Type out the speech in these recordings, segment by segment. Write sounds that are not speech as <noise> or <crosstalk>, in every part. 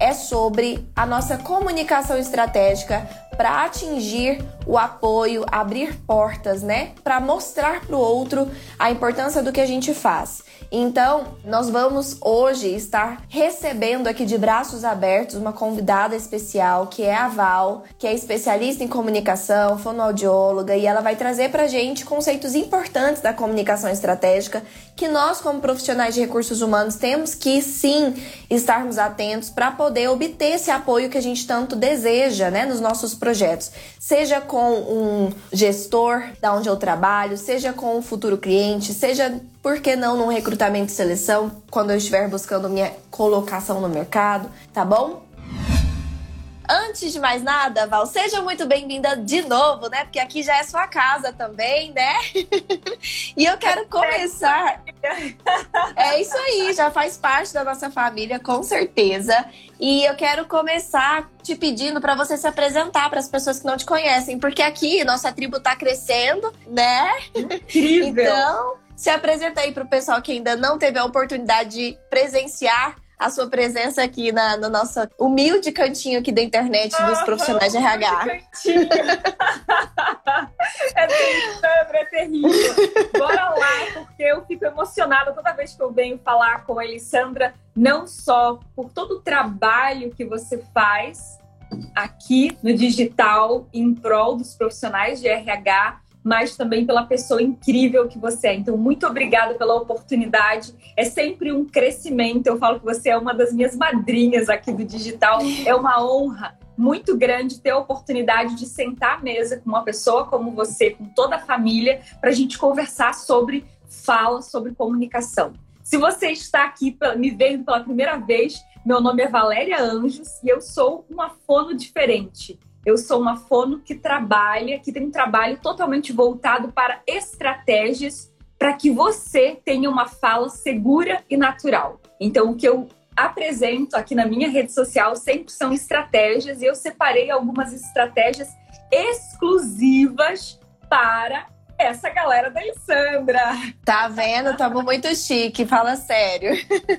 é sobre a nossa comunicação estratégica para atingir o apoio, abrir portas, né? Para mostrar para o outro a importância do que a gente faz. Então, nós vamos hoje estar recebendo aqui de braços abertos uma convidada especial, que é a Val, que é especialista em comunicação, fonoaudióloga, e ela vai trazer pra gente conceitos importantes da comunicação estratégica que nós, como profissionais de recursos humanos, temos que sim estarmos atentos para poder obter esse apoio que a gente tanto deseja, né, nos nossos projetos. Seja com um gestor da onde eu trabalho, seja com um futuro cliente, seja por que não num recrutamento e seleção, quando eu estiver buscando minha colocação no mercado, tá bom? Antes de mais nada, Val, seja muito bem-vinda de novo, né? Porque aqui já é sua casa também, né? <laughs> e eu quero começar. É isso aí, já faz parte da nossa família, com certeza. E eu quero começar te pedindo para você se apresentar para as pessoas que não te conhecem, porque aqui nossa tribo está crescendo, né? Incrível! Então, se apresenta aí para o pessoal que ainda não teve a oportunidade de presenciar a sua presença aqui na, no nosso humilde cantinho aqui da internet dos profissionais de RH. Cantinho. <laughs> é terrível, é terrível. Bora lá, porque eu fico emocionada toda vez que eu venho falar com a Elisandra, não só por todo o trabalho que você faz aqui no digital em prol dos profissionais de RH, mas também pela pessoa incrível que você é. Então, muito obrigada pela oportunidade. É sempre um crescimento. Eu falo que você é uma das minhas madrinhas aqui do digital. É uma honra muito grande ter a oportunidade de sentar à mesa com uma pessoa como você, com toda a família, para a gente conversar sobre fala, sobre comunicação. Se você está aqui me vendo pela primeira vez, meu nome é Valéria Anjos e eu sou uma fono diferente. Eu sou uma fono que trabalha, que tem um trabalho totalmente voltado para estratégias para que você tenha uma fala segura e natural. Então, o que eu apresento aqui na minha rede social sempre são estratégias e eu separei algumas estratégias exclusivas para essa galera da Alessandra. Tá vendo? Tamo muito chique, fala sério.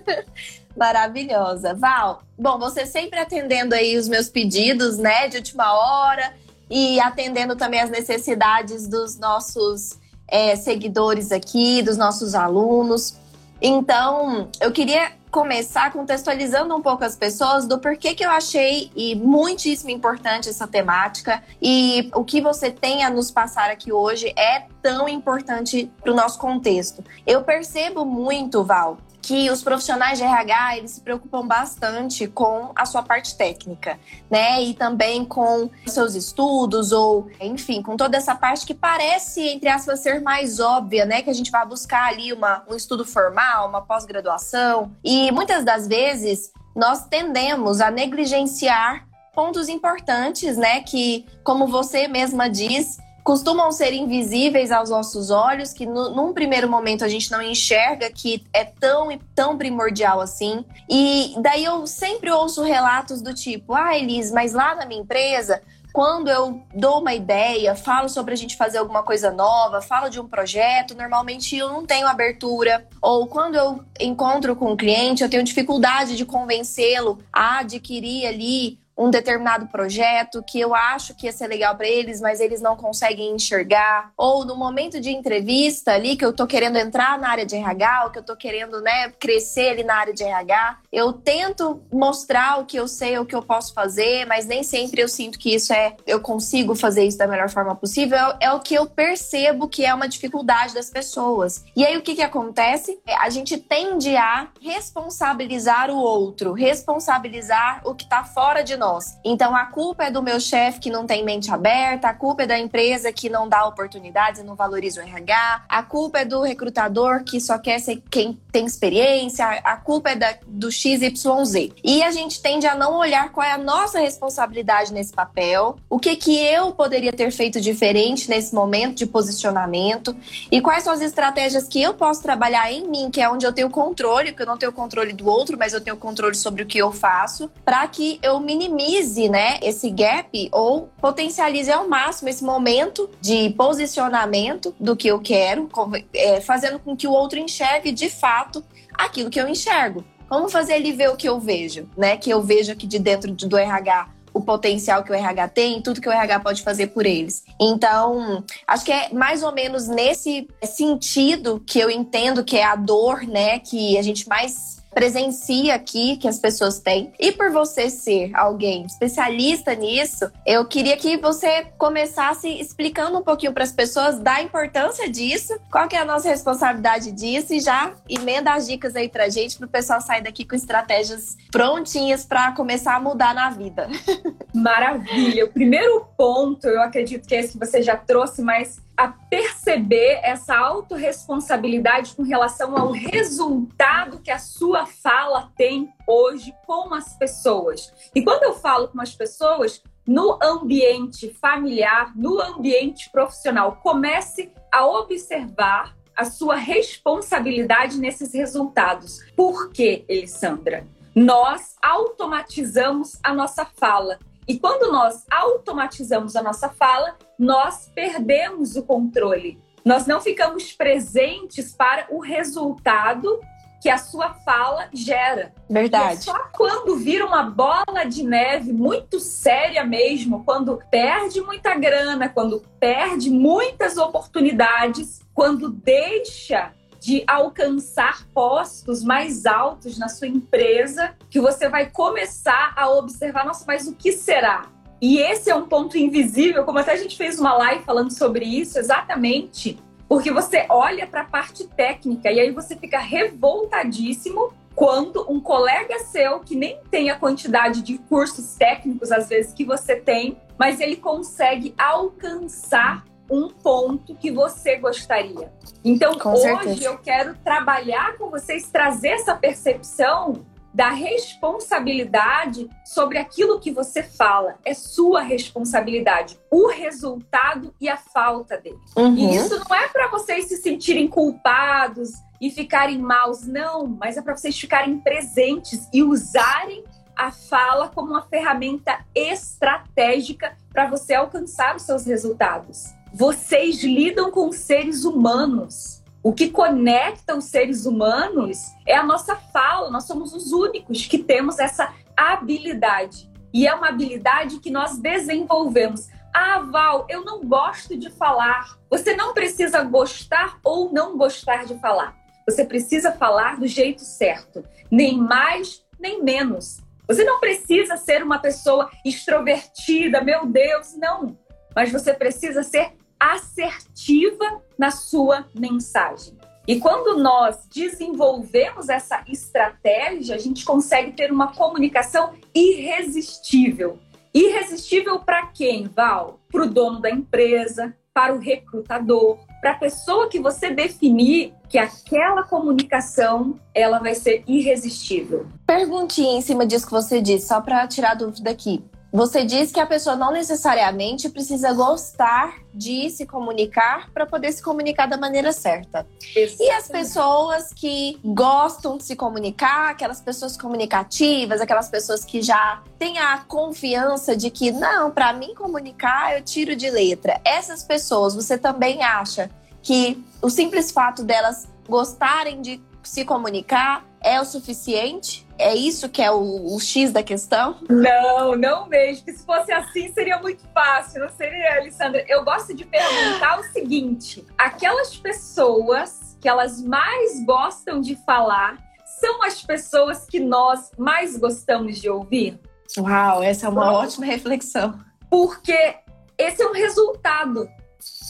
<laughs> Maravilhosa. Val, bom, você sempre atendendo aí os meus pedidos, né, de última hora e atendendo também as necessidades dos nossos é, seguidores aqui, dos nossos alunos. Então, eu queria começar contextualizando um pouco as pessoas do porquê que eu achei e muitíssimo importante essa temática e o que você tem a nos passar aqui hoje é tão importante para o nosso contexto. Eu percebo muito, Val, que os profissionais de RH eles se preocupam bastante com a sua parte técnica, né? E também com seus estudos ou, enfim, com toda essa parte que parece, entre aspas, ser mais óbvia, né? Que a gente vai buscar ali uma, um estudo formal, uma pós-graduação. E muitas das vezes nós tendemos a negligenciar pontos importantes, né? Que, como você mesma diz, costumam ser invisíveis aos nossos olhos, que no, num primeiro momento a gente não enxerga que é tão e tão primordial assim. E daí eu sempre ouço relatos do tipo: ah, Elis, mas lá na minha empresa. Quando eu dou uma ideia, falo sobre a gente fazer alguma coisa nova, falo de um projeto, normalmente eu não tenho abertura. Ou quando eu encontro com um cliente, eu tenho dificuldade de convencê-lo a adquirir ali um determinado projeto que eu acho que ia ser legal para eles, mas eles não conseguem enxergar, ou no momento de entrevista ali que eu tô querendo entrar na área de RH, ou que eu tô querendo, né, crescer ali na área de RH, eu tento mostrar o que eu sei, o que eu posso fazer, mas nem sempre eu sinto que isso é, eu consigo fazer isso da melhor forma possível, é, o que eu percebo que é uma dificuldade das pessoas. E aí o que que acontece? É, a gente tende a responsabilizar o outro, responsabilizar o que tá fora de nós nós. Então a culpa é do meu chefe que não tem mente aberta, a culpa é da empresa que não dá oportunidades e não valoriza o RH, a culpa é do recrutador que só quer ser quem tem experiência, a culpa é da, do XYZ. E a gente tende a não olhar qual é a nossa responsabilidade nesse papel, o que que eu poderia ter feito diferente nesse momento de posicionamento e quais são as estratégias que eu posso trabalhar em mim, que é onde eu tenho controle, porque eu não tenho controle do outro, mas eu tenho controle sobre o que eu faço, para que eu minimize, né, esse gap ou potencialize ao máximo esse momento de posicionamento do que eu quero, é, fazendo com que o outro enxergue de fato aquilo que eu enxergo. Como fazer ele ver o que eu vejo, né? Que eu vejo aqui de dentro do RH o potencial que o RH tem, tudo que o RH pode fazer por eles. Então, acho que é mais ou menos nesse sentido que eu entendo que é a dor, né, que a gente mais presencia aqui que as pessoas têm. E por você ser alguém especialista nisso, eu queria que você começasse explicando um pouquinho para as pessoas da importância disso, qual que é a nossa responsabilidade disso e já emenda as dicas aí pra gente para o pessoal sair daqui com estratégias prontinhas para começar a mudar na vida. <laughs> Maravilha. O primeiro ponto, eu acredito que é esse que você já trouxe, mas a perceber essa autorresponsabilidade com relação ao resultado que a sua fala tem hoje com as pessoas. E quando eu falo com as pessoas, no ambiente familiar, no ambiente profissional, comece a observar a sua responsabilidade nesses resultados. Por quê, Elisandra? Nós automatizamos a nossa fala. E quando nós automatizamos a nossa fala, nós perdemos o controle. Nós não ficamos presentes para o resultado que a sua fala gera. Verdade. E é só quando vira uma bola de neve muito séria mesmo, quando perde muita grana, quando perde muitas oportunidades, quando deixa de alcançar postos mais altos na sua empresa, que você vai começar a observar, nossa, mas o que será? E esse é um ponto invisível, como até a gente fez uma live falando sobre isso, exatamente porque você olha para a parte técnica e aí você fica revoltadíssimo quando um colega seu, que nem tem a quantidade de cursos técnicos, às vezes, que você tem, mas ele consegue alcançar um ponto que você gostaria. Então, com hoje certeza. eu quero trabalhar com vocês, trazer essa percepção da responsabilidade sobre aquilo que você fala. É sua responsabilidade. O resultado e a falta dele. Uhum. E isso não é para vocês se sentirem culpados e ficarem maus, não, mas é para vocês ficarem presentes e usarem a fala como uma ferramenta estratégica para você alcançar os seus resultados. Vocês lidam com seres humanos o que conecta os seres humanos é a nossa fala. Nós somos os únicos que temos essa habilidade. E é uma habilidade que nós desenvolvemos. Ah, Val, eu não gosto de falar. Você não precisa gostar ou não gostar de falar. Você precisa falar do jeito certo, nem mais nem menos. Você não precisa ser uma pessoa extrovertida, meu Deus, não. Mas você precisa ser assertiva na sua mensagem. E quando nós desenvolvemos essa estratégia, a gente consegue ter uma comunicação irresistível. Irresistível para quem, Val? Para o dono da empresa, para o recrutador, para a pessoa que você definir que aquela comunicação ela vai ser irresistível. Perguntinha em cima disso que você disse, só para tirar dúvida aqui. Você diz que a pessoa não necessariamente precisa gostar de se comunicar para poder se comunicar da maneira certa. Exatamente. E as pessoas que gostam de se comunicar, aquelas pessoas comunicativas, aquelas pessoas que já têm a confiança de que, não, para mim comunicar eu tiro de letra. Essas pessoas, você também acha que o simples fato delas gostarem de se comunicar é o suficiente? É isso que é o, o, X da questão? Não, não mesmo. Se fosse assim, seria muito fácil, não seria, Alessandra? Eu gosto de perguntar o seguinte: aquelas pessoas que elas mais gostam de falar são as pessoas que nós mais gostamos de ouvir? Uau, essa é uma ótima reflexão. Porque esse é um resultado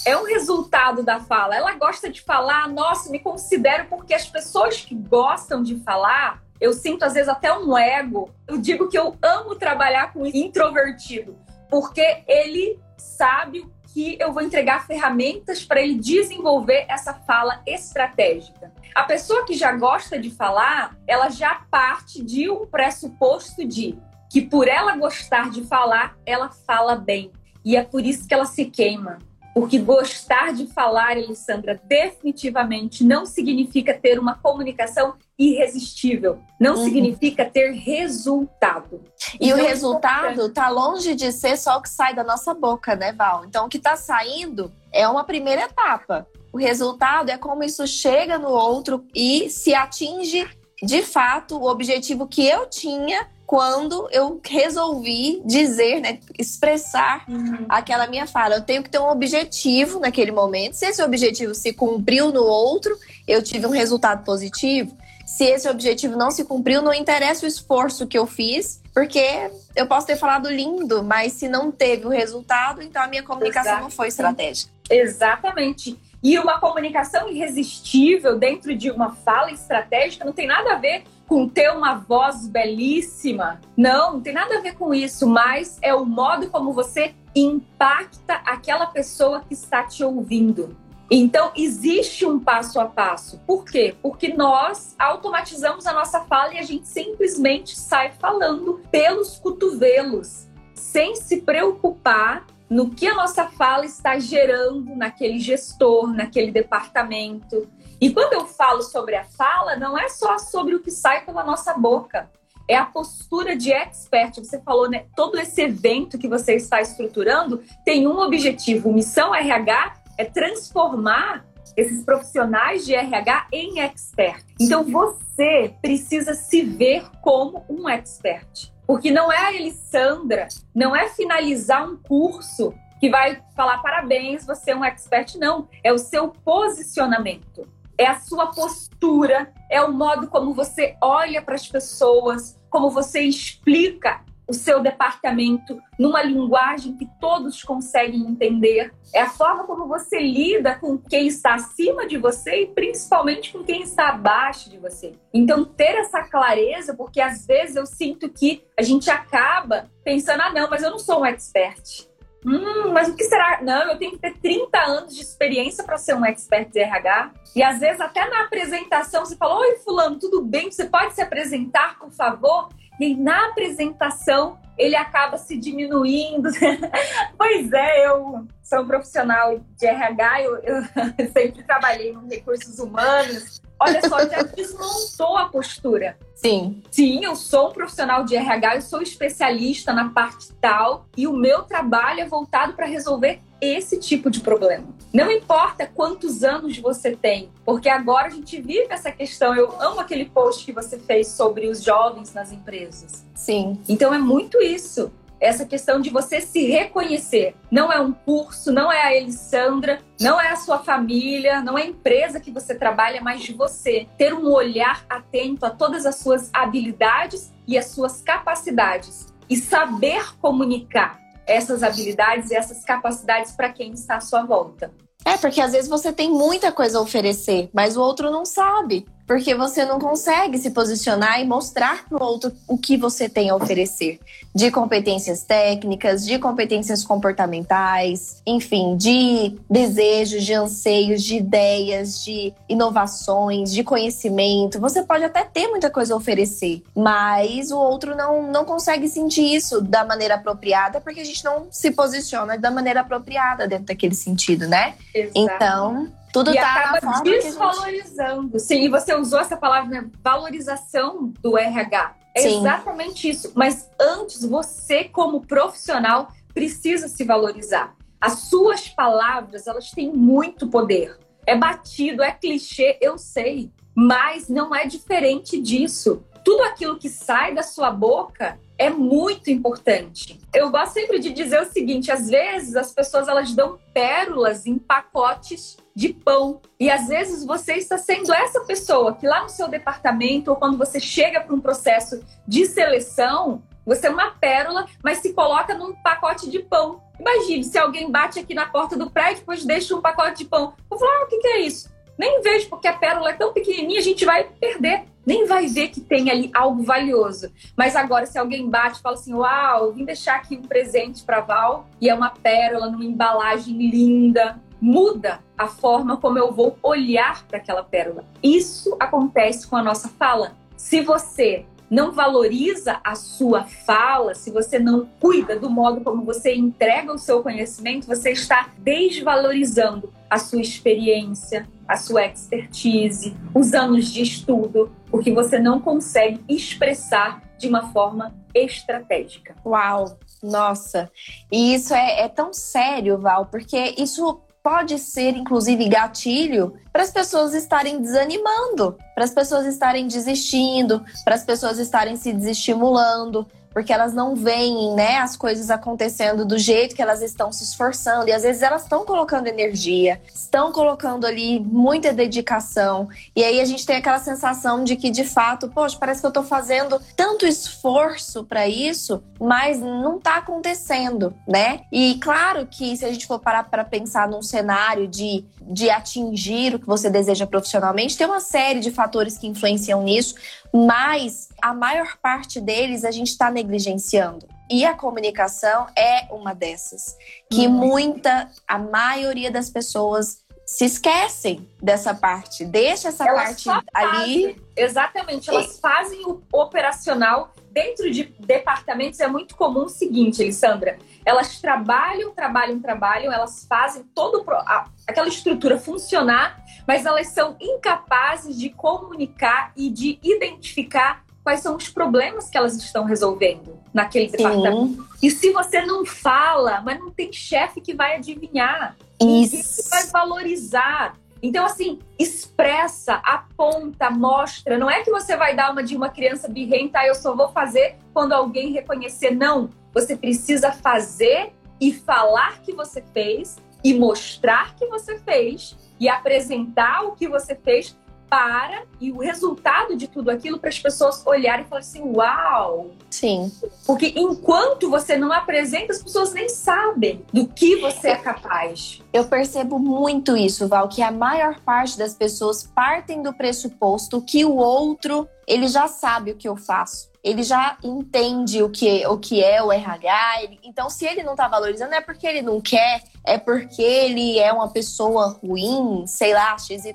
é um resultado da fala. Ela gosta de falar, nossa, me considero porque as pessoas que gostam de falar, eu sinto às vezes até um ego. Eu digo que eu amo trabalhar com introvertido, porque ele sabe que eu vou entregar ferramentas para ele desenvolver essa fala estratégica. A pessoa que já gosta de falar, ela já parte de um pressuposto de que por ela gostar de falar, ela fala bem. E é por isso que ela se queima. Porque gostar de falar, Alessandra, definitivamente não significa ter uma comunicação irresistível. Não uhum. significa ter resultado. E então, o resultado está longe de ser só o que sai da nossa boca, né, Val? Então, o que está saindo é uma primeira etapa. O resultado é como isso chega no outro e se atinge de fato o objetivo que eu tinha quando eu resolvi dizer, né, expressar uhum. aquela minha fala. Eu tenho que ter um objetivo naquele momento. Se esse objetivo se cumpriu no outro, eu tive um resultado positivo. Se esse objetivo não se cumpriu, não interessa o esforço que eu fiz, porque eu posso ter falado lindo, mas se não teve o resultado, então a minha comunicação não foi estratégica. Exatamente. E uma comunicação irresistível dentro de uma fala estratégica não tem nada a ver com ter uma voz belíssima. Não, não tem nada a ver com isso, mas é o modo como você impacta aquela pessoa que está te ouvindo. Então, existe um passo a passo. Por quê? Porque nós automatizamos a nossa fala e a gente simplesmente sai falando pelos cotovelos, sem se preocupar no que a nossa fala está gerando naquele gestor, naquele departamento. E quando eu falo sobre a fala, não é só sobre o que sai pela nossa boca, é a postura de expert. Você falou, né? Todo esse evento que você está estruturando tem um objetivo. Missão RH é transformar esses profissionais de RH em expert. Então você precisa se ver como um expert. Porque não é a Elissandra, não é finalizar um curso que vai falar parabéns, você é um expert, não. É o seu posicionamento, é a sua postura, é o modo como você olha para as pessoas, como você explica o seu departamento numa linguagem que todos conseguem entender. É a forma como você lida com quem está acima de você e principalmente com quem está abaixo de você. Então, ter essa clareza, porque às vezes eu sinto que a gente acaba pensando: ah, não, mas eu não sou um expert. Hum, mas o que será? Não, eu tenho que ter 30 anos de experiência para ser um expert de RH. E às vezes, até na apresentação, você fala: Oi, Fulano, tudo bem? Você pode se apresentar, por favor? E na apresentação ele acaba se diminuindo. <laughs> pois é, eu sou um profissional de RH, eu, eu <laughs> sempre trabalhei em recursos humanos. Olha só, já desmontou a postura. Sim. Sim, eu sou um profissional de RH, eu sou especialista na parte tal e o meu trabalho é voltado para resolver esse tipo de problema. Não importa quantos anos você tem, porque agora a gente vive essa questão. Eu amo aquele post que você fez sobre os jovens nas empresas. Sim. Então é muito isso essa questão de você se reconhecer. Não é um curso, não é a Elissandra, não é a sua família, não é a empresa que você trabalha, mas de você. Ter um olhar atento a todas as suas habilidades e as suas capacidades e saber comunicar essas habilidades e essas capacidades para quem está à sua volta. É, porque às vezes você tem muita coisa a oferecer, mas o outro não sabe porque você não consegue se posicionar e mostrar para o outro o que você tem a oferecer, de competências técnicas, de competências comportamentais, enfim, de desejos, de anseios, de ideias, de inovações, de conhecimento. Você pode até ter muita coisa a oferecer, mas o outro não, não consegue sentir isso da maneira apropriada porque a gente não se posiciona da maneira apropriada dentro daquele sentido, né? Exato. Então, tudo e tá acaba desvalorizando. Gente... Sim, e você usou essa palavra, né? Valorização do RH. É Sim. exatamente isso. Mas antes, você, como profissional, precisa se valorizar. As suas palavras, elas têm muito poder. É batido, é clichê, eu sei. Mas não é diferente disso. Tudo aquilo que sai da sua boca é muito importante. Eu gosto sempre de dizer o seguinte: às vezes as pessoas elas dão pérolas em pacotes de pão. E às vezes você está sendo essa pessoa que lá no seu departamento ou quando você chega para um processo de seleção, você é uma pérola, mas se coloca num pacote de pão Imagine se alguém bate aqui na porta do prédio, depois deixa um pacote de pão. Vou falar, ah, o que, que é isso? Nem vejo, porque a pérola é tão pequenininha, a gente vai perder. Nem vai ver que tem ali algo valioso. Mas agora, se alguém bate e fala assim: Uau, vim deixar aqui um presente para Val e é uma pérola numa embalagem linda, muda a forma como eu vou olhar para aquela pérola. Isso acontece com a nossa fala. Se você não valoriza a sua fala, se você não cuida do modo como você entrega o seu conhecimento, você está desvalorizando a sua experiência, a sua expertise, os anos de estudo, porque você não consegue expressar de uma forma estratégica. Uau! Nossa! E isso é, é tão sério, Val, porque isso pode ser, inclusive, gatilho para as pessoas estarem desanimando, para as pessoas estarem desistindo, para as pessoas estarem se desestimulando porque elas não veem, né, as coisas acontecendo do jeito que elas estão se esforçando. E às vezes elas estão colocando energia, estão colocando ali muita dedicação. E aí a gente tem aquela sensação de que de fato, poxa, parece que eu estou fazendo tanto esforço para isso, mas não está acontecendo, né? E claro que se a gente for parar para pensar num cenário de de atingir o que você deseja profissionalmente, tem uma série de fatores que influenciam nisso, mas a maior parte deles a gente está negligenciando. E a comunicação é uma dessas, que uhum. muita, a maioria das pessoas se esquecem dessa parte, deixa essa elas parte ali. Exatamente, elas e... fazem o operacional dentro de departamentos é muito comum o seguinte, Alessandra, elas trabalham, trabalham, trabalham, elas fazem todo a, aquela estrutura funcionar, mas elas são incapazes de comunicar e de identificar quais são os problemas que elas estão resolvendo naquele Sim. departamento. E se você não fala, mas não tem chefe que vai adivinhar, Isso. que vai valorizar. Então, assim, expressa, aponta, mostra. Não é que você vai dar uma de uma criança birrenta, ah, eu só vou fazer quando alguém reconhecer. Não. Você precisa fazer e falar que você fez e mostrar que você fez e apresentar o que você fez para e o resultado de tudo aquilo para as pessoas olharem e falarem assim: uau! Sim. Porque enquanto você não apresenta, as pessoas nem sabem do que você é capaz. Eu percebo muito isso, Val, que a maior parte das pessoas partem do pressuposto que o outro ele já sabe o que eu faço ele já entende o que, o que é o RH. Ele, então, se ele não tá valorizando, é porque ele não quer, é porque ele é uma pessoa ruim, sei lá, XYZ.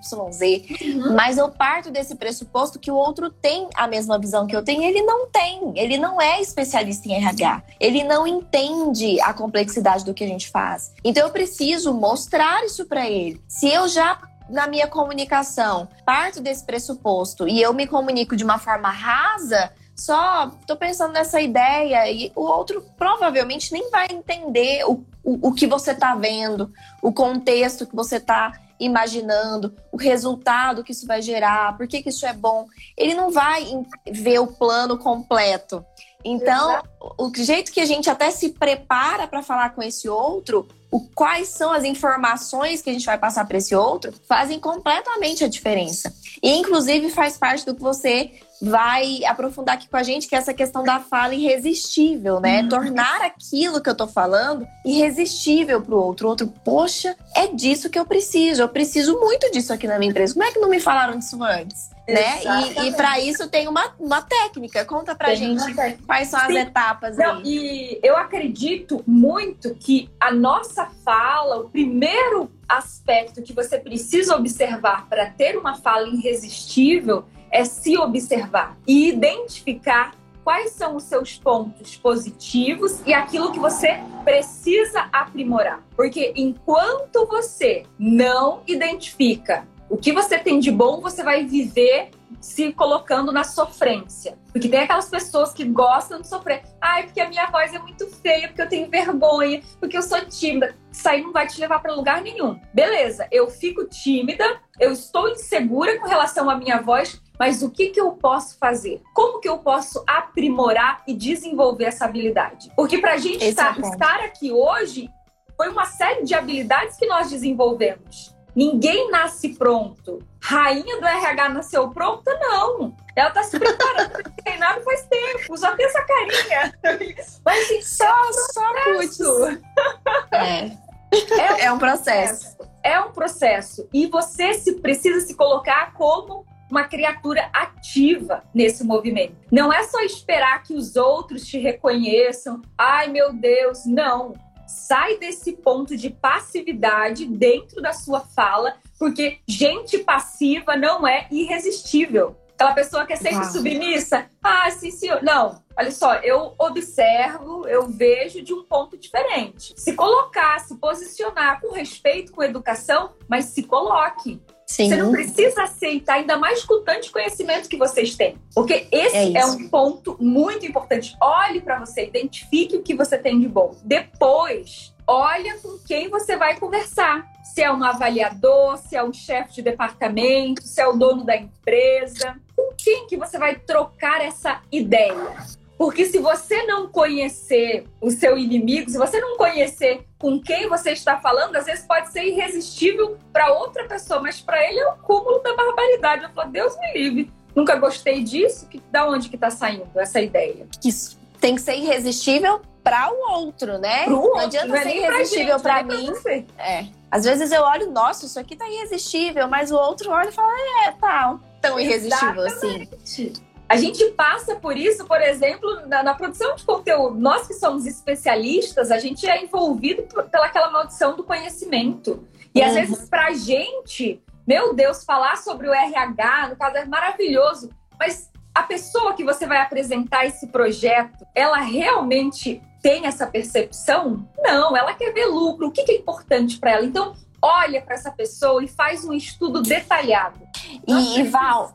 Uhum. Mas eu parto desse pressuposto que o outro tem a mesma visão que eu tenho. Ele não tem. Ele não é especialista em RH. Ele não entende a complexidade do que a gente faz. Então, eu preciso mostrar isso para ele. Se eu já na minha comunicação parto desse pressuposto e eu me comunico de uma forma rasa, só tô pensando nessa ideia e o outro provavelmente nem vai entender o, o, o que você tá vendo, o contexto que você tá imaginando, o resultado que isso vai gerar, por que, que isso é bom. Ele não vai ver o plano completo. Então, o jeito que a gente até se prepara para falar com esse outro, o quais são as informações que a gente vai passar para esse outro, fazem completamente a diferença. E inclusive faz parte do que você vai aprofundar aqui com a gente, que é essa questão da fala irresistível, né? Uhum. Tornar aquilo que eu tô falando irresistível pro outro. O outro, poxa, é disso que eu preciso. Eu preciso muito disso aqui na minha empresa. Como é que não me falaram disso antes? Né? E, e para isso tem uma, uma técnica. Conta pra tem gente quais são as Sim. etapas não, aí. E eu acredito muito que a nossa fala, o primeiro aspecto que você precisa observar para ter uma fala irresistível é se observar e identificar quais são os seus pontos positivos e aquilo que você precisa aprimorar. Porque enquanto você não identifica o que você tem de bom, você vai viver se colocando na sofrência. Porque tem aquelas pessoas que gostam de sofrer. Ai, porque a minha voz é muito feia, porque eu tenho vergonha, porque eu sou tímida. Isso aí não vai te levar para lugar nenhum. Beleza, eu fico tímida, eu estou insegura com relação à minha voz, mas o que, que eu posso fazer? Como que eu posso aprimorar e desenvolver essa habilidade? Porque para a gente estar, é estar aqui hoje, foi uma série de habilidades que nós desenvolvemos. Ninguém nasce pronto. Rainha do RH nasceu pronta? Não. Ela tá se preparando para <laughs> treinar faz tempo. Só tem essa carinha. Mas assim, só, só putz. É. É um, <laughs> é um processo. processo. É um processo. E você se, precisa se colocar como uma criatura ativa nesse movimento. Não é só esperar que os outros te reconheçam. Ai, meu Deus, não. Sai desse ponto de passividade dentro da sua fala, porque gente passiva não é irresistível. Aquela pessoa que é sempre submissa. Ah, sim, senhor. Não, olha só, eu observo, eu vejo de um ponto diferente. Se colocar, se posicionar com respeito, com educação, mas se coloque. Sim. Você não precisa aceitar, ainda mais com o tanto de conhecimento que vocês têm. Porque esse é, é um ponto muito importante. Olhe para você, identifique o que você tem de bom. Depois, olha com quem você vai conversar. Se é um avaliador, se é um chefe de departamento, se é o dono da empresa. Com quem que você vai trocar essa ideia? Porque se você não conhecer o seu inimigo, se você não conhecer com quem você está falando, às vezes pode ser irresistível para outra pessoa, mas para ele é o cúmulo da barbaridade. Eu falo, Deus me livre, nunca gostei disso. Que, da onde que está saindo essa ideia? Isso tem que ser irresistível para o outro, né? Pro outro, não adianta não é ser irresistível para mim. É. Às vezes eu olho, nossa, isso aqui tá irresistível, mas o outro olha e fala, é, tá tão irresistível Exatamente. assim. A gente passa por isso, por exemplo, na, na, produção de conteúdo. Nós que somos especialistas, a gente é envolvido por, pelaquela maldição do conhecimento. E uhum. às vezes, para a gente, meu Deus, falar sobre o RH, no caso, é maravilhoso. Mas a pessoa que você vai apresentar esse projeto, ela realmente tem essa percepção? Não, ela quer ver lucro. O que é importante para ela? Então, olha para essa pessoa e faz um estudo detalhado. E, Val,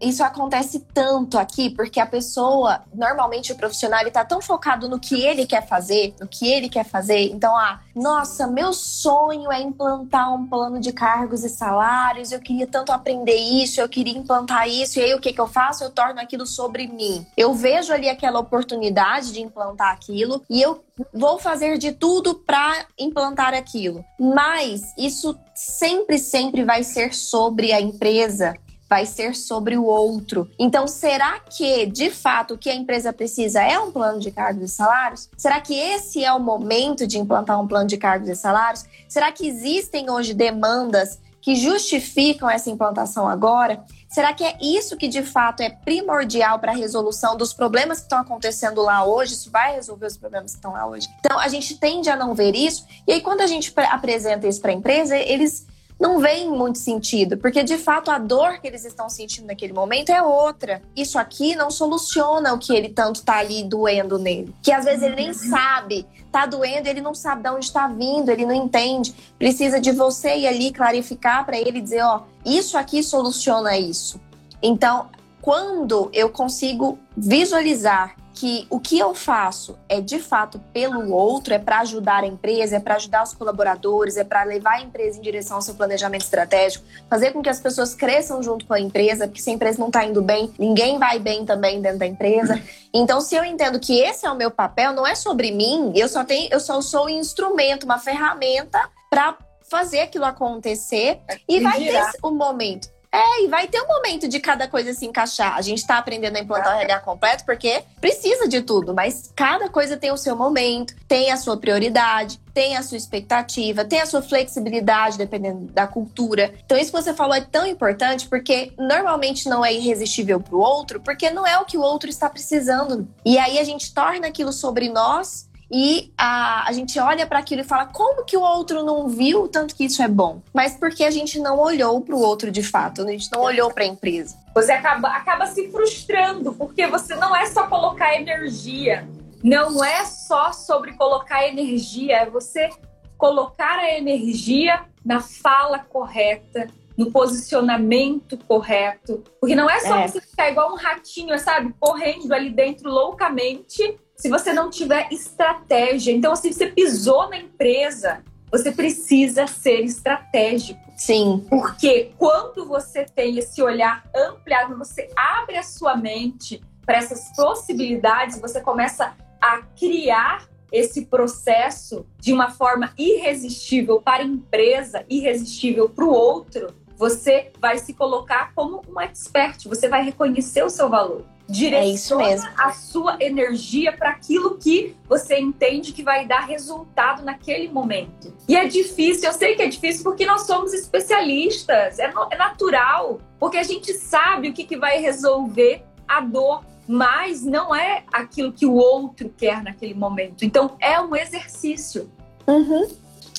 isso acontece tanto aqui porque a pessoa, normalmente o profissional, ele tá tão focado no que ele quer fazer, no que ele quer fazer. Então, ah, nossa, meu sonho é implantar um plano de cargos e salários, eu queria tanto aprender isso, eu queria implantar isso, e aí o que, que eu faço? Eu torno aquilo sobre mim. Eu vejo ali aquela oportunidade de implantar aquilo e eu vou fazer de tudo para implantar aquilo. Mas isso sempre, sempre vai ser sobre a empresa vai ser sobre o outro. Então, será que, de fato, o que a empresa precisa é um plano de cargos e salários? Será que esse é o momento de implantar um plano de cargos e salários? Será que existem hoje demandas que justificam essa implantação agora? Será que é isso que de fato é primordial para a resolução dos problemas que estão acontecendo lá hoje? Isso vai resolver os problemas que estão lá hoje? Então, a gente tende a não ver isso. E aí, quando a gente apresenta isso para a empresa, eles não vem muito sentido, porque de fato a dor que eles estão sentindo naquele momento é outra. Isso aqui não soluciona o que ele tanto tá ali doendo nele, que às vezes ele nem sabe, tá doendo, ele não sabe de onde está vindo, ele não entende. Precisa de você ir ali clarificar para ele dizer, ó, isso aqui soluciona isso. Então, quando eu consigo visualizar que o que eu faço é de fato pelo outro, é para ajudar a empresa, é para ajudar os colaboradores, é para levar a empresa em direção ao seu planejamento estratégico, fazer com que as pessoas cresçam junto com a empresa, porque se a empresa não está indo bem, ninguém vai bem também dentro da empresa. Então, se eu entendo que esse é o meu papel, não é sobre mim, eu só tenho, eu só sou um instrumento, uma ferramenta para fazer aquilo acontecer e, e vai ter o um momento. É, e vai ter um momento de cada coisa se encaixar. A gente está aprendendo a implantar o RH completo porque precisa de tudo, mas cada coisa tem o seu momento, tem a sua prioridade, tem a sua expectativa, tem a sua flexibilidade, dependendo da cultura. Então, isso que você falou é tão importante porque normalmente não é irresistível para o outro, porque não é o que o outro está precisando. E aí a gente torna aquilo sobre nós e a, a gente olha para aquilo e fala como que o outro não viu tanto que isso é bom? Mas porque a gente não olhou para o outro de fato, a gente não olhou para a empresa. Você acaba, acaba se frustrando, porque você não é só colocar energia, não é só sobre colocar energia, é você colocar a energia na fala correta, no posicionamento correto. Porque não é só é. você ficar igual um ratinho, sabe? Correndo ali dentro loucamente se você não tiver estratégia. Então, assim, você pisou na empresa, você precisa ser estratégico. Sim. Porque quando você tem esse olhar ampliado, você abre a sua mente para essas possibilidades, você começa a criar esse processo de uma forma irresistível para a empresa, irresistível para o outro, você vai se colocar como um expert, você vai reconhecer o seu valor. Direciona é a sua energia para aquilo que você entende que vai dar resultado naquele momento. E é difícil, eu sei que é difícil porque nós somos especialistas, é, é natural, porque a gente sabe o que, que vai resolver a dor mas não é aquilo que o outro quer naquele momento. Então é um exercício. Uhum.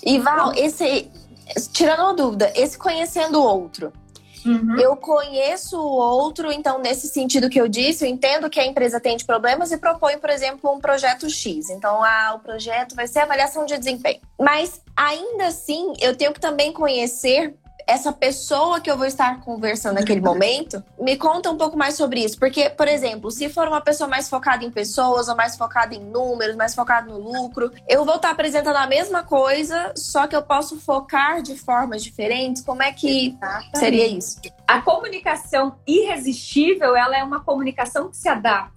E Val, esse tirando uma dúvida, esse conhecendo o outro. Uhum. Eu conheço o outro, então, nesse sentido que eu disse, eu entendo que a empresa tem de problemas e proponho, por exemplo, um projeto X. Então, ah, o projeto vai ser avaliação de desempenho. Mas, ainda assim, eu tenho que também conhecer essa pessoa que eu vou estar conversando naquele momento, me conta um pouco mais sobre isso. Porque, por exemplo, se for uma pessoa mais focada em pessoas, ou mais focada em números, mais focada no lucro, eu vou estar apresentando a mesma coisa, só que eu posso focar de formas diferentes. Como é que Exatamente. seria isso? A comunicação irresistível, ela é uma comunicação que se adapta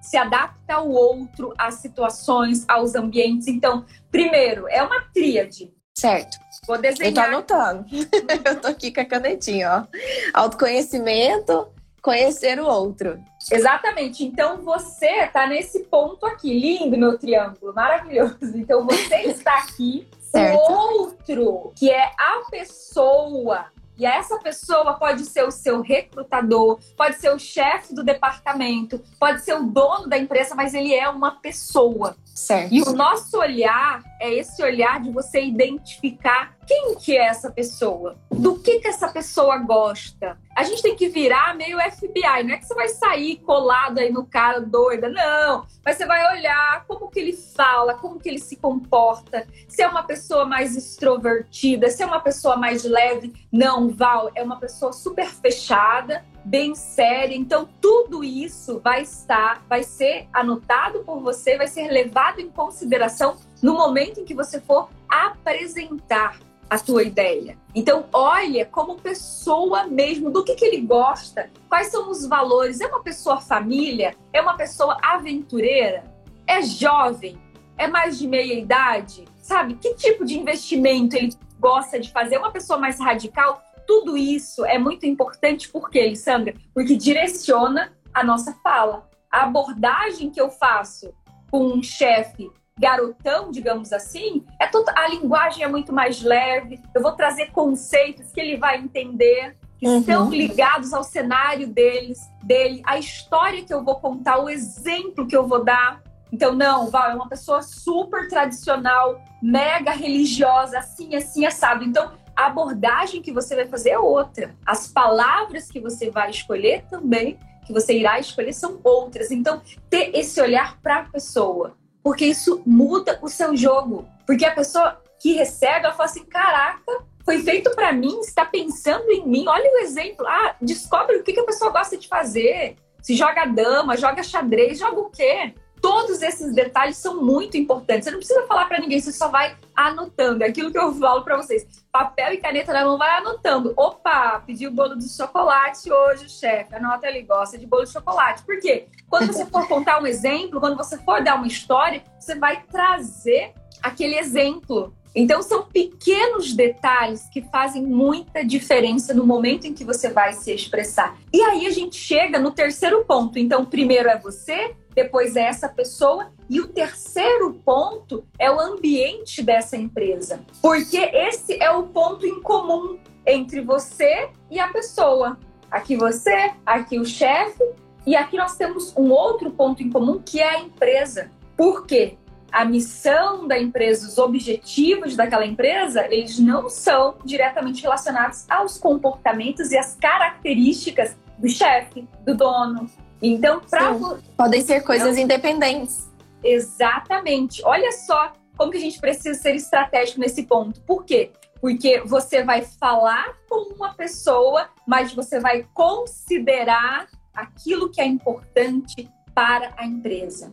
se adapta ao outro, às situações, aos ambientes. Então, primeiro, é uma tríade. Certo. Vou desenhar. Eu tô anotando. <laughs> eu tô aqui com a canetinha, ó. Autoconhecimento, conhecer o outro. Exatamente. Então você tá nesse ponto aqui. Lindo, meu triângulo. Maravilhoso. Então você <laughs> está aqui. O outro, que é a pessoa e essa pessoa pode ser o seu recrutador, pode ser o chefe do departamento, pode ser o dono da empresa, mas ele é uma pessoa. Certo. E o nosso olhar é esse olhar de você identificar quem que é essa pessoa, do que que essa pessoa gosta. A gente tem que virar meio FBI, não é que você vai sair colado aí no cara doida, não. Mas você vai olhar como que ele fala, como que ele se comporta, se é uma pessoa mais extrovertida, se é uma pessoa mais leve. Não, Val, é uma pessoa super fechada, bem séria. Então, tudo isso vai estar, vai ser anotado por você, vai ser levado em consideração no momento em que você for apresentar a tua ideia. Então, olha como pessoa mesmo, do que, que ele gosta, quais são os valores. É uma pessoa família? É uma pessoa aventureira? É jovem? É mais de meia idade? Sabe? Que tipo de investimento ele gosta de fazer? É uma pessoa mais radical? Tudo isso é muito importante, por quê, Alessandra? Porque direciona a nossa fala. A abordagem que eu faço com um chefe garotão, digamos assim, é tudo, a linguagem é muito mais leve. Eu vou trazer conceitos que ele vai entender, que uhum. estão ligados ao cenário deles, dele, a história que eu vou contar, o exemplo que eu vou dar. Então, não, Val é uma pessoa super tradicional, mega religiosa, assim, assim, assado. Então, a abordagem que você vai fazer é outra. As palavras que você vai escolher também, que você irá escolher, são outras. Então, ter esse olhar para a pessoa porque isso muda o seu jogo. Porque a pessoa que recebe, ela fala assim: caraca, foi feito para mim, está pensando em mim. Olha o exemplo. Ah, descobre o que, que a pessoa gosta de fazer. Se joga dama, joga xadrez, joga o quê? Todos esses detalhes são muito importantes. Você não precisa falar para ninguém, você só vai anotando. É aquilo que eu falo para vocês. Papel e caneta na mão, vai anotando. Opa, pediu bolo de chocolate hoje, chefe. Anota ele gosta de bolo de chocolate. Por quê? Quando você for contar um exemplo, quando você for dar uma história, você vai trazer aquele exemplo. Então, são pequenos detalhes que fazem muita diferença no momento em que você vai se expressar. E aí a gente chega no terceiro ponto. Então, primeiro é você, depois é essa pessoa e o terceiro ponto é o ambiente dessa empresa. Porque esse é o ponto em comum entre você e a pessoa. Aqui você, aqui o chefe, e aqui nós temos um outro ponto em comum que é a empresa. Por quê? A missão da empresa, os objetivos daquela empresa, eles não são diretamente relacionados aos comportamentos e às características do chefe, do dono, então, pra... podem ser coisas independentes. Exatamente. Olha só como que a gente precisa ser estratégico nesse ponto. Por quê? Porque você vai falar com uma pessoa, mas você vai considerar aquilo que é importante para a empresa.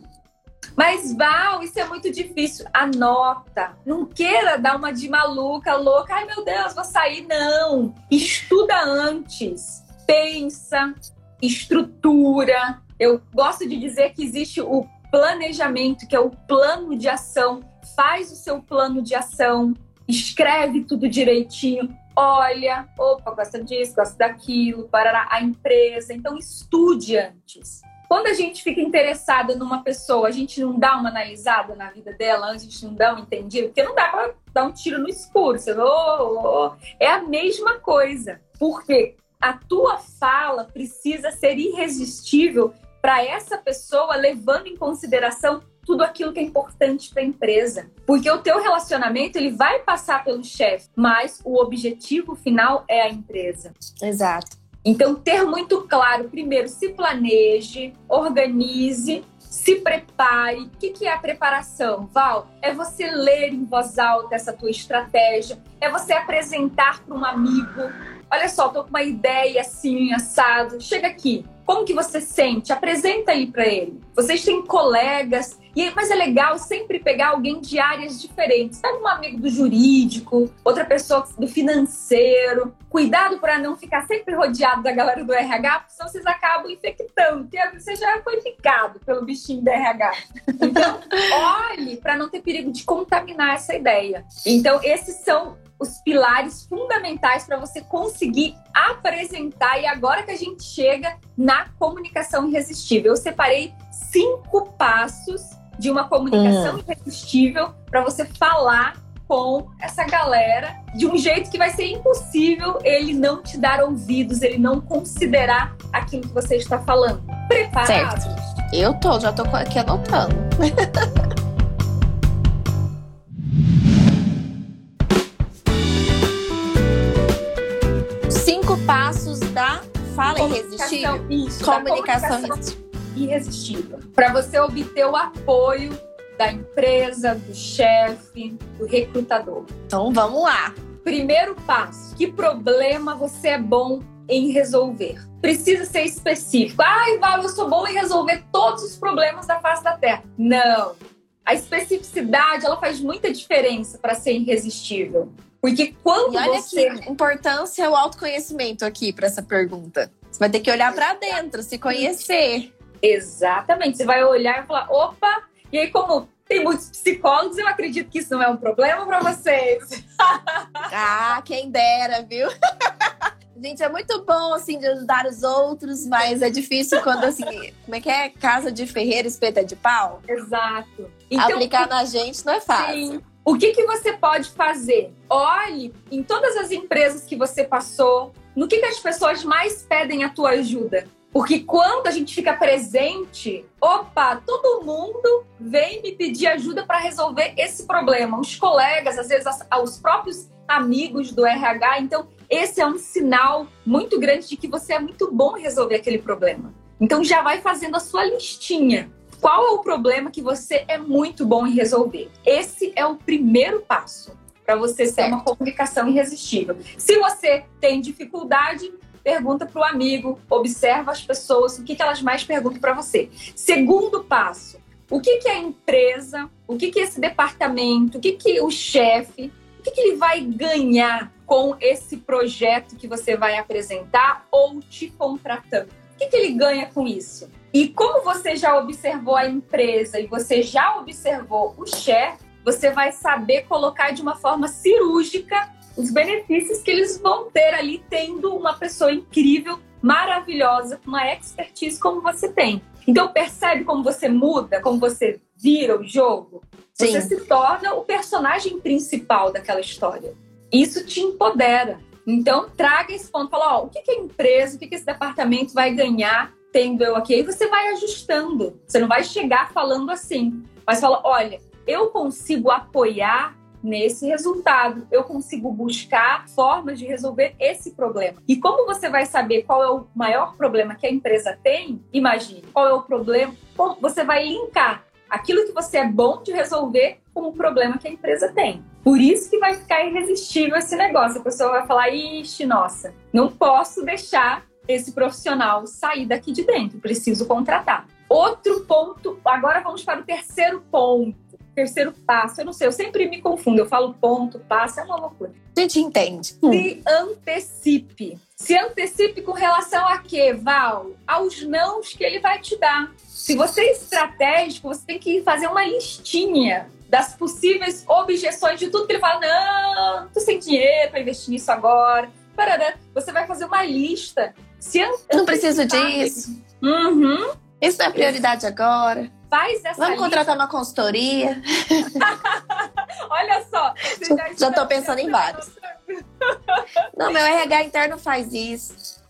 Mas, Val, isso é muito difícil. Anota. Não queira dar uma de maluca, louca. Ai, meu Deus, vou sair. Não. Estuda antes. Pensa, estrutura. Eu gosto de dizer que existe o planejamento, que é o plano de ação. Faz o seu plano de ação, escreve tudo direitinho, olha, opa, gosta disso, gosta daquilo, parará, a empresa. Então, estude antes. Quando a gente fica interessada numa pessoa, a gente não dá uma analisada na vida dela a gente não dá um entendido, porque não dá para dar um tiro no escuro. Você, oh, oh, oh. É a mesma coisa. Porque a tua fala precisa ser irresistível para essa pessoa, levando em consideração tudo aquilo que é importante para a empresa. Porque o teu relacionamento ele vai passar pelo chefe, mas o objetivo final é a empresa. Exato. Então, ter muito claro, primeiro, se planeje, organize, se prepare. O que é a preparação, Val? É você ler em voz alta essa tua estratégia, é você apresentar para um amigo. Olha só, tô com uma ideia assim, assado. Chega aqui. Como que você sente? Apresenta aí para ele. Vocês têm colegas, e, mas é legal sempre pegar alguém de áreas diferentes. Pega um amigo do jurídico, outra pessoa do financeiro. Cuidado para não ficar sempre rodeado da galera do RH, porque senão vocês acabam infectando. Porque você já foi picado pelo bichinho do RH. Então, <laughs> olhe para não ter perigo de contaminar essa ideia. Então, esses são os pilares fundamentais para você conseguir apresentar. E agora que a gente chega na comunicação irresistível, eu separei cinco passos de uma comunicação hum. irresistível para você falar com essa galera de um jeito que vai ser impossível ele não te dar ouvidos, ele não considerar aquilo que você está falando. Preparados? Certo. Eu tô, já tô aqui anotando. <laughs> fala irresistível. Comunicação, comunicação irresistível. Para você obter o apoio da empresa, do chefe, do recrutador. Então vamos lá. Primeiro passo: que problema você é bom em resolver? Precisa ser específico. Ai, Val, eu sou bom em resolver todos os problemas da face da Terra. Não. A especificidade ela faz muita diferença para ser irresistível. Porque quando e olha você. Que importância é o autoconhecimento aqui para essa pergunta. Você vai ter que olhar para dentro, se conhecer. Exatamente. Você vai olhar e falar, opa, e aí como tem muitos psicólogos, eu acredito que isso não é um problema para vocês. <laughs> ah, quem dera, viu? <laughs> Gente, é muito bom, assim, de ajudar os outros, mas é difícil quando, assim, como é que é? Casa de ferreiro, espeta de pau? Exato. Então, Aplicar na gente não é fácil. Sim. O que, que você pode fazer? Olhe em todas as empresas que você passou, no que, que as pessoas mais pedem a tua ajuda. Porque quando a gente fica presente, opa, todo mundo vem me pedir ajuda para resolver esse problema. Os colegas, às vezes os próprios amigos do RH. Então, esse é um sinal muito grande de que você é muito bom resolver aquele problema. Então, já vai fazendo a sua listinha. Qual é o problema que você é muito bom em resolver? Esse é o primeiro passo para você ter uma comunicação irresistível. Se você tem dificuldade, pergunta para o amigo, observa as pessoas, o que, que elas mais perguntam para você. Segundo passo, o que, que a empresa, o que, que esse departamento, o que, que o chefe, o que, que ele vai ganhar com esse projeto que você vai apresentar ou te contratando? O que, que ele ganha com isso? E como você já observou a empresa e você já observou o chefe, você vai saber colocar de uma forma cirúrgica os benefícios que eles vão ter ali tendo uma pessoa incrível, maravilhosa, com uma expertise como você tem. Então percebe como você muda, como você vira o jogo? Sim. Você se torna o personagem principal daquela história. Isso te empodera. Então traga esse ponto, fala, ó, o que, que a empresa, o que, que esse departamento vai ganhar tendo eu aqui? Aí você vai ajustando. Você não vai chegar falando assim, mas fala, olha, eu consigo apoiar nesse resultado. Eu consigo buscar formas de resolver esse problema. E como você vai saber qual é o maior problema que a empresa tem? Imagine qual é o problema. Você vai linkar aquilo que você é bom de resolver com o problema que a empresa tem. Por isso que vai ficar irresistível esse negócio. A pessoa vai falar: ixi, nossa, não posso deixar esse profissional sair daqui de dentro, preciso contratar. Outro ponto, agora vamos para o terceiro ponto terceiro passo. Eu não sei, eu sempre me confundo. Eu falo ponto, passo, é uma loucura. A gente entende. Se antecipe. Se antecipe com relação a quê, Val? Aos nãos que ele vai te dar. se você é estratégico, você tem que fazer uma listinha das possíveis objeções de tudo que ele fala. Não, não tô sem dinheiro para investir nisso agora. Você vai fazer uma lista. Se não preciso disso. Uhum. Isso não é prioridade agora. Faz essa Vamos lista. contratar uma consultoria. <laughs> Olha só. Já, já tô pensando em vários. Não, meu RH interno faz isso.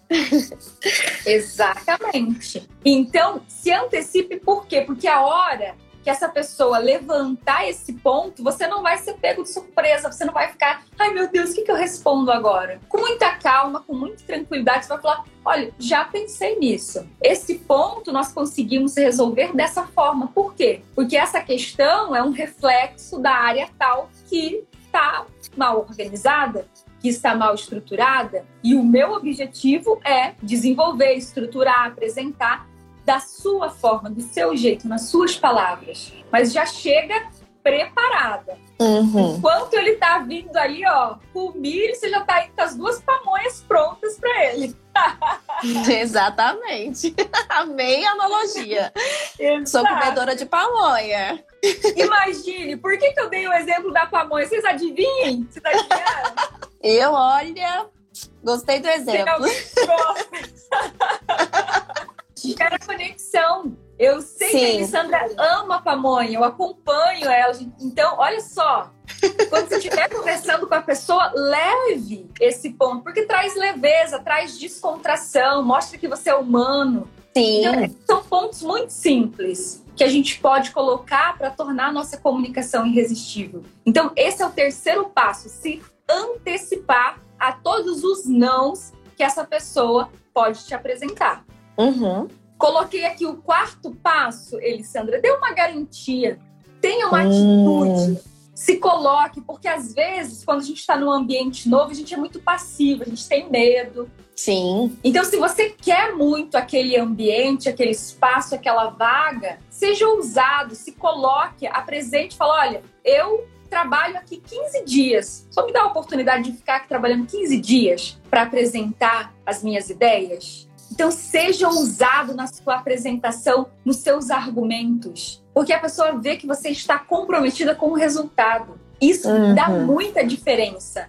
Exatamente. Então, se antecipe por quê? Porque a hora que essa pessoa levantar esse ponto, você não vai ser pego de surpresa, você não vai ficar, ai meu Deus, o que, que eu respondo agora? Com muita calma, com muita tranquilidade, você vai falar: olha, já pensei nisso. Esse ponto nós conseguimos resolver dessa forma. Por quê? Porque essa questão é um reflexo da área tal que está mal organizada, que está mal estruturada, e o meu objetivo é desenvolver, estruturar, apresentar da sua forma, do seu jeito, nas suas palavras. Mas já chega preparada. Uhum. Enquanto ele tá vindo ali, ó, com o milho, você já tá aí com as duas pamonhas prontas para ele. <laughs> Exatamente. <laughs> Amei a analogia. Exato. Sou comedora de pamonha. Imagine, por que, que eu dei o exemplo da pamonha? Vocês adivinhem? Vocês adivinharam? Eu, olha, gostei do exemplo. <laughs> Era conexão. Eu sei Sim. que a Alessandra ama pamonha, eu acompanho ela. Então, olha só. Quando você estiver conversando com a pessoa, leve esse ponto, porque traz leveza, traz descontração, mostra que você é humano. Sim. Então, são pontos muito simples que a gente pode colocar para tornar a nossa comunicação irresistível. Então, esse é o terceiro passo: se antecipar a todos os nãos que essa pessoa pode te apresentar. Uhum. Coloquei aqui o quarto passo, Elisandra. Dê uma garantia. Tenha uma Hum. atitude. Se coloque, porque às vezes, quando a gente está num ambiente novo, a gente é muito passivo, a gente tem medo. Sim. Então, se você quer muito aquele ambiente, aquele espaço, aquela vaga, seja ousado, se coloque, apresente, fala: olha, eu trabalho aqui 15 dias. Só me dá a oportunidade de ficar aqui trabalhando 15 dias para apresentar as minhas ideias. Então, seja ousado na sua apresentação, nos seus argumentos, porque a pessoa vê que você está comprometida com o resultado. Isso Uhum. dá muita diferença.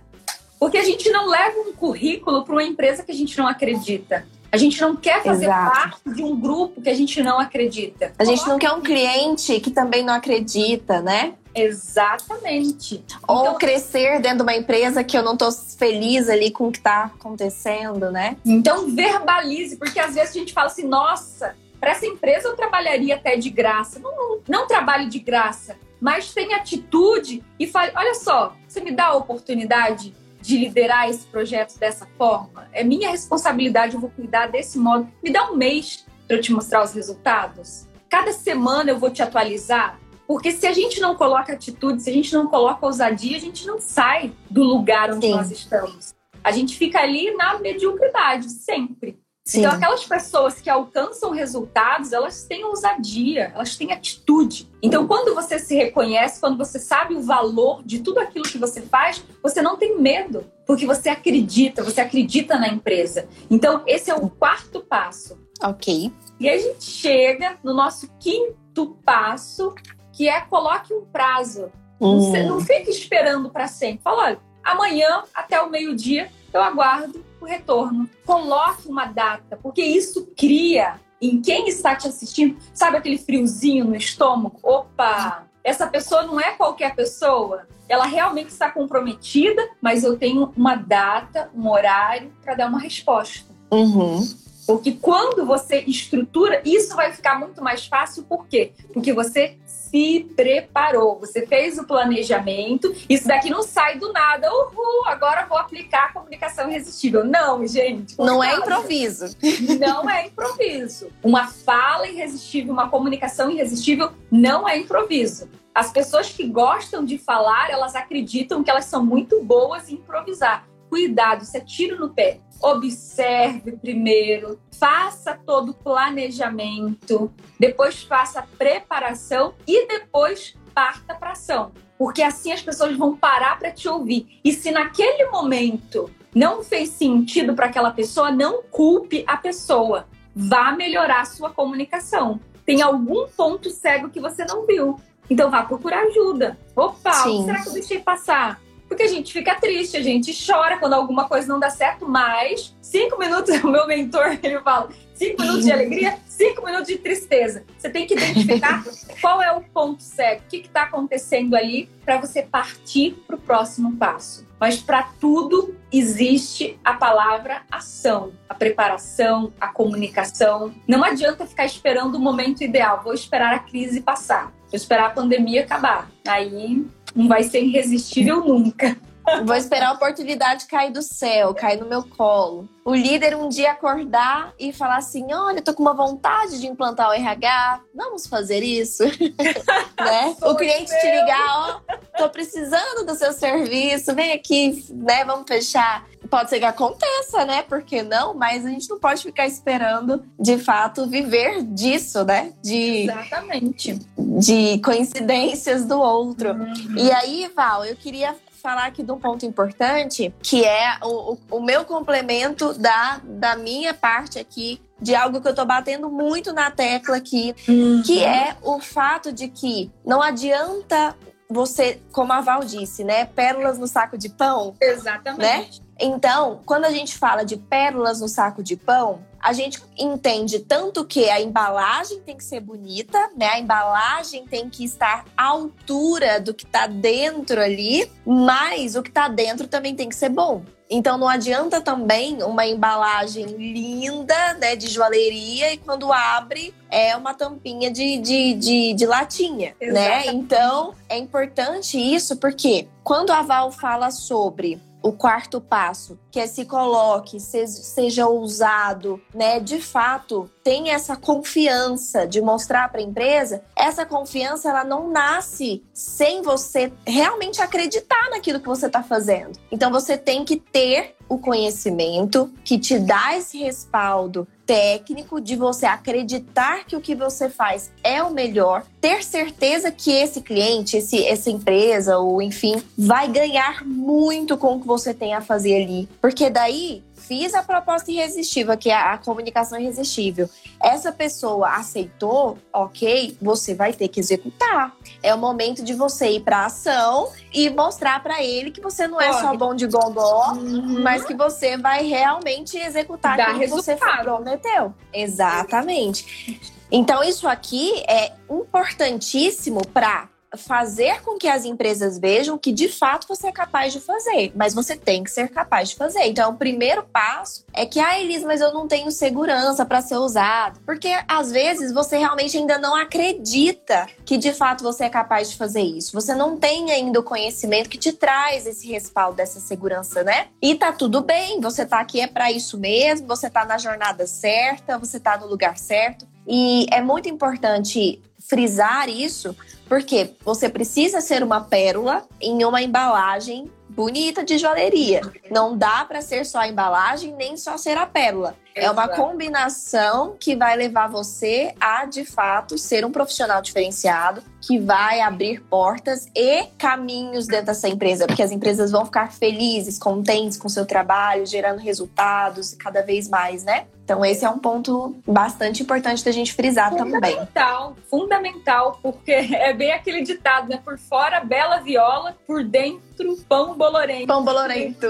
Porque a gente não leva um currículo para uma empresa que a gente não acredita. A gente não quer fazer Exato. parte de um grupo que a gente não acredita. A gente não quer um cliente que também não acredita, né? Exatamente. Ou Então- crescer dentro de uma empresa que eu não tô feliz ali com o que tá acontecendo, né? Então, verbalize, porque às vezes a gente fala assim: nossa, para essa empresa eu trabalharia até de graça. Não, não, não trabalhe de graça, mas tenha atitude e fale: olha só, você me dá a oportunidade de liderar esse projeto dessa forma? É minha responsabilidade, eu vou cuidar desse modo. Me dá um mês para eu te mostrar os resultados. Cada semana eu vou te atualizar. Porque se a gente não coloca atitude, se a gente não coloca ousadia, a gente não sai do lugar onde Sim. nós estamos. A gente fica ali na mediocridade, sempre. Sim. Então, aquelas pessoas que alcançam resultados, elas têm ousadia, elas têm atitude. Então, quando você se reconhece, quando você sabe o valor de tudo aquilo que você faz, você não tem medo, porque você acredita, você acredita na empresa. Então, esse é o quarto passo. Ok. E a gente chega no nosso quinto passo, que é coloque um prazo. Não, Hum. não fique esperando para sempre. Fala, olha, amanhã até o meio-dia eu aguardo o retorno. Coloque uma data, porque isso cria em quem está te assistindo, sabe aquele friozinho no estômago? Opa, essa pessoa não é qualquer pessoa. Ela realmente está comprometida, mas eu tenho uma data, um horário para dar uma resposta. Uhum. Porque quando você estrutura, isso vai ficar muito mais fácil. Por quê? Porque você se preparou, você fez o planejamento. Isso daqui não sai do nada. Uhul, agora vou aplicar a comunicação irresistível. Não, gente. Não é improviso. Não é improviso. Uma fala irresistível, uma comunicação irresistível não é improviso. As pessoas que gostam de falar, elas acreditam que elas são muito boas em improvisar. Cuidado, isso é tiro no pé. Observe primeiro, faça todo o planejamento, depois faça a preparação e depois parta para ação. Porque assim as pessoas vão parar para te ouvir. E se naquele momento não fez sentido para aquela pessoa, não culpe a pessoa. Vá melhorar a sua comunicação. tem algum ponto cego que você não viu. Então vá procurar ajuda. Opa, Sim. será que eu deixei passar? Porque a gente fica triste, a gente chora quando alguma coisa não dá certo, mas cinco minutos, <laughs> o meu mentor, ele fala, cinco minutos de alegria, cinco minutos de tristeza. Você tem que identificar <laughs> qual é o ponto cego, o que está acontecendo ali para você partir para o próximo passo. Mas para tudo existe a palavra ação, a preparação, a comunicação. Não adianta ficar esperando o momento ideal. Vou esperar a crise passar, vou esperar a pandemia acabar. Aí não vai ser irresistível nunca. Vou esperar a oportunidade cair do céu, cair no meu colo. O líder um dia acordar e falar assim: olha, tô com uma vontade de implantar o RH, vamos fazer isso. <laughs> né? O cliente te ligar, ó, tô precisando do seu serviço, vem aqui, né? Vamos fechar. Pode ser que aconteça, né? Por que não? Mas a gente não pode ficar esperando, de fato, viver disso, né? De, Exatamente. De coincidências do outro. Uhum. E aí, Val, eu queria falar aqui de um ponto importante, que é o, o, meu complemento da, da minha parte aqui de algo que eu tô batendo muito na tecla aqui, uhum. que é o fato de que não adianta você, como a Val disse, né? Pérolas no saco de pão. Exatamente. Né? Então, quando a gente fala de pérolas no saco de pão, a gente entende tanto que a embalagem tem que ser bonita, né? A embalagem tem que estar à altura do que está dentro ali, mas o que está dentro também tem que ser bom. Então não adianta também uma embalagem linda, né, de joalheria e quando abre é uma tampinha de, de, de, de latinha, né? Exatamente. né? Então é importante isso porque quando a Val fala sobre o quarto passo, que é se coloque, seja ousado, né? De fato, tem essa confiança de mostrar para a empresa. Essa confiança ela não nasce sem você realmente acreditar naquilo que você está fazendo. Então você tem que ter o conhecimento que te dá esse respaldo técnico de você acreditar que o que você faz é o melhor, ter certeza que esse cliente, esse, essa empresa ou enfim, vai ganhar muito com o que você tem a fazer ali, porque daí fiz a proposta irresistível, que é a comunicação irresistível. Essa pessoa aceitou, ok, você vai ter que executar. É o momento de você ir para ação e mostrar para ele que você não é Corre. só bom de gogó, uhum. mas que você vai realmente executar aquilo que você prometeu. Exatamente. Então, isso aqui é importantíssimo para fazer com que as empresas vejam que de fato você é capaz de fazer, mas você tem que ser capaz de fazer. Então, o primeiro passo é que, ah, Elis, mas eu não tenho segurança para ser usado. Porque às vezes você realmente ainda não acredita que de fato você é capaz de fazer isso. Você não tem ainda o conhecimento que te traz esse respaldo dessa segurança, né? E tá tudo bem, você tá aqui é para isso mesmo, você tá na jornada certa, você tá no lugar certo. E é muito importante frisar isso, porque você precisa ser uma pérola em uma embalagem bonita de joalheria. Não dá para ser só a embalagem nem só ser a pérola. É uma combinação que vai levar você a, de fato, ser um profissional diferenciado, que vai abrir portas e caminhos dentro dessa empresa, porque as empresas vão ficar felizes, contentes com o seu trabalho, gerando resultados cada vez mais, né? Então, esse é um ponto bastante importante da gente frisar fundamental, também. Fundamental, fundamental, porque <laughs> é bem aquele ditado, né? Por fora, bela viola, por dentro, pão bolorento. Pão bolorento.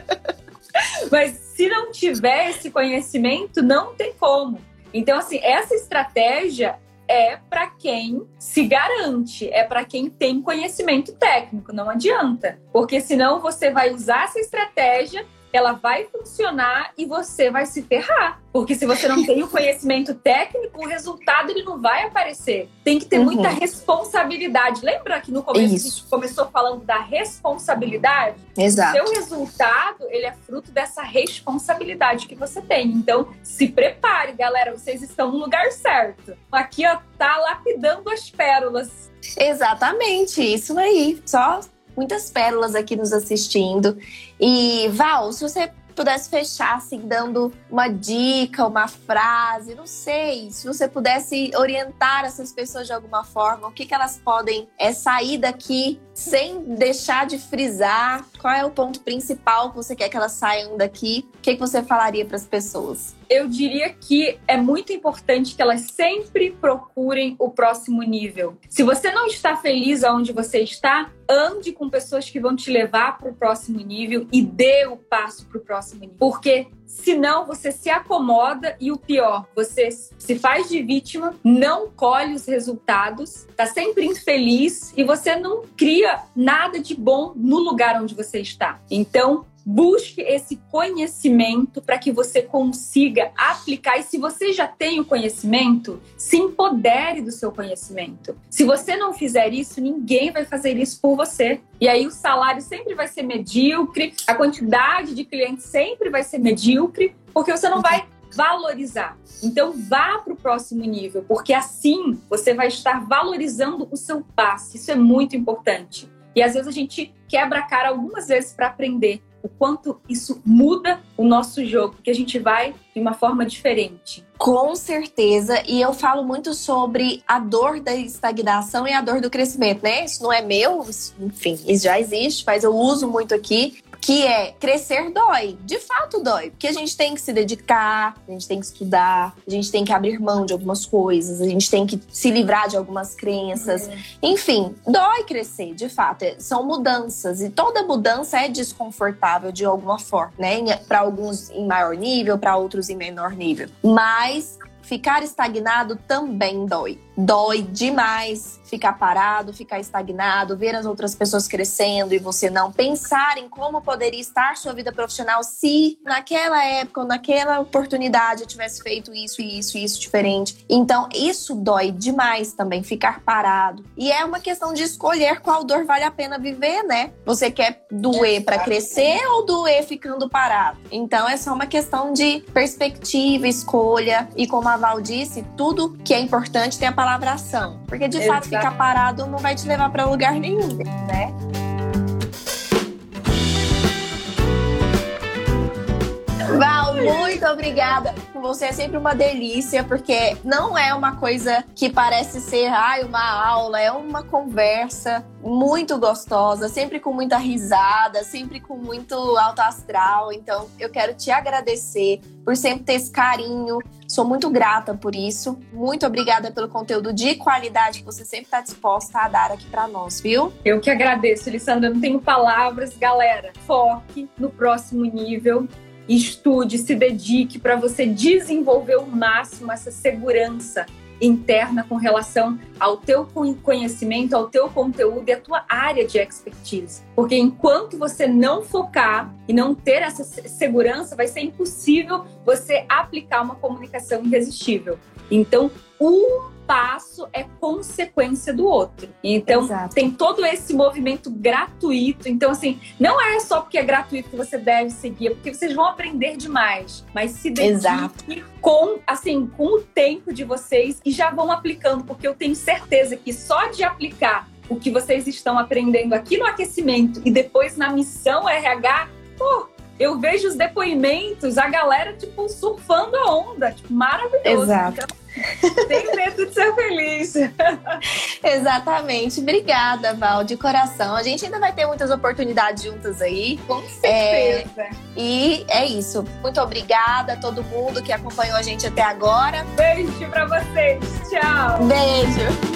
<laughs> Mas se não tiver esse conhecimento, não tem como. Então, assim, essa estratégia é para quem se garante, é para quem tem conhecimento técnico, não adianta. Porque senão você vai usar essa estratégia ela vai funcionar e você vai se ferrar. Porque se você não tem o conhecimento técnico, o resultado ele não vai aparecer. Tem que ter uhum. muita responsabilidade. Lembra que no começo Isso. a gente começou falando da responsabilidade? Exato. O seu resultado, ele é fruto dessa responsabilidade que você tem. Então, se prepare, galera, vocês estão no lugar certo. Aqui, ó, tá lapidando as pérolas. Exatamente, isso aí. Só muitas pérolas aqui nos assistindo. E Val, se você pudesse fechar assim, dando uma dica, uma frase, não sei, se você pudesse orientar essas pessoas de alguma forma, o que, que elas podem é, sair daqui sem deixar de frisar, qual é o ponto principal que você quer que elas saiam daqui, o que, que você falaria para as pessoas? eu diria que é muito importante que elas sempre procurem o próximo nível. Se você não está feliz aonde você está, ande com pessoas que vão te levar para o próximo nível e dê o passo para o próximo nível. Porque senão você se acomoda e o pior, você se faz de vítima, não colhe os resultados, está sempre infeliz e você não cria nada de bom no lugar onde você está. Então, Busque esse conhecimento para que você consiga aplicar. E se você já tem o conhecimento, se empodere do seu conhecimento. Se você não fizer isso, ninguém vai fazer isso por você. E aí o salário sempre vai ser medíocre, a quantidade de clientes sempre vai ser medíocre, porque você não vai valorizar. Então vá para o próximo nível, porque assim você vai estar valorizando o seu passe. Isso é muito importante. E às vezes a gente quebra a cara algumas vezes para aprender o quanto isso muda o nosso jogo, porque a gente vai de uma forma diferente. Com certeza, e eu falo muito sobre a dor da estagnação e a dor do crescimento, né? Isso não é meu, enfim, isso já existe, mas eu uso muito aqui que é crescer dói. De fato dói, porque a gente tem que se dedicar, a gente tem que estudar, a gente tem que abrir mão de algumas coisas, a gente tem que se livrar de algumas crenças. Uhum. Enfim, dói crescer, de fato. É, são mudanças e toda mudança é desconfortável de alguma forma, né? Para alguns em maior nível, para outros em menor nível. Mas ficar estagnado também dói dói demais ficar parado, ficar estagnado, ver as outras pessoas crescendo e você não pensar em como poderia estar sua vida profissional se naquela época ou naquela oportunidade eu tivesse feito isso e isso e isso diferente. Então, isso dói demais também ficar parado. E é uma questão de escolher qual dor vale a pena viver, né? Você quer doer para crescer ou doer ficando parado? Então, é só uma questão de perspectiva, escolha e como a Val disse, tudo que é importante tem a palavra palavra ação. Porque de Exato. fato ficar parado não vai te levar para lugar nenhum, né? Val, muito obrigada. Você é sempre uma delícia, porque não é uma coisa que parece ser ai, uma aula, é uma conversa muito gostosa, sempre com muita risada, sempre com muito alto astral. Então, eu quero te agradecer por sempre ter esse carinho. Sou muito grata por isso. Muito obrigada pelo conteúdo de qualidade que você sempre está disposta a dar aqui para nós, viu? Eu que agradeço, Lissandra. Não tenho palavras. Galera, foque no próximo nível estude, se dedique para você desenvolver o máximo essa segurança interna com relação ao teu conhecimento, ao teu conteúdo e à tua área de expertise. Porque enquanto você não focar e não ter essa segurança, vai ser impossível você aplicar uma comunicação irresistível. Então, um passo é consequência do outro. Então, Exato. tem todo esse movimento gratuito. Então, assim, não é só porque é gratuito que você deve seguir, é porque vocês vão aprender demais. Mas se dedique com, assim, com o tempo de vocês e já vão aplicando, porque eu tenho certeza que só de aplicar o que vocês estão aprendendo aqui no aquecimento e depois na missão RH, pô, eu vejo os depoimentos, a galera, tipo, surfando a onda, tipo, maravilhoso. Exato. Então, <laughs> tem medo de ser feliz. <laughs> Exatamente. Obrigada, Val, de coração. A gente ainda vai ter muitas oportunidades juntas aí. Com certeza. É, e é isso. Muito obrigada a todo mundo que acompanhou a gente até agora. Beijo pra vocês. Tchau. Beijo.